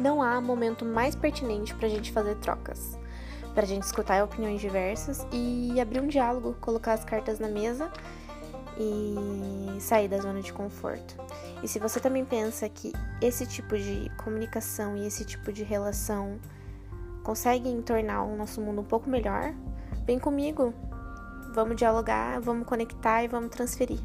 não há momento mais pertinente para a gente fazer trocas, para a gente escutar opiniões diversas e abrir um diálogo, colocar as cartas na mesa e sair da zona de conforto. E se você também pensa que esse tipo de comunicação e esse tipo de relação conseguem tornar o nosso mundo um pouco melhor, vem comigo. Vamos dialogar, vamos conectar e vamos transferir.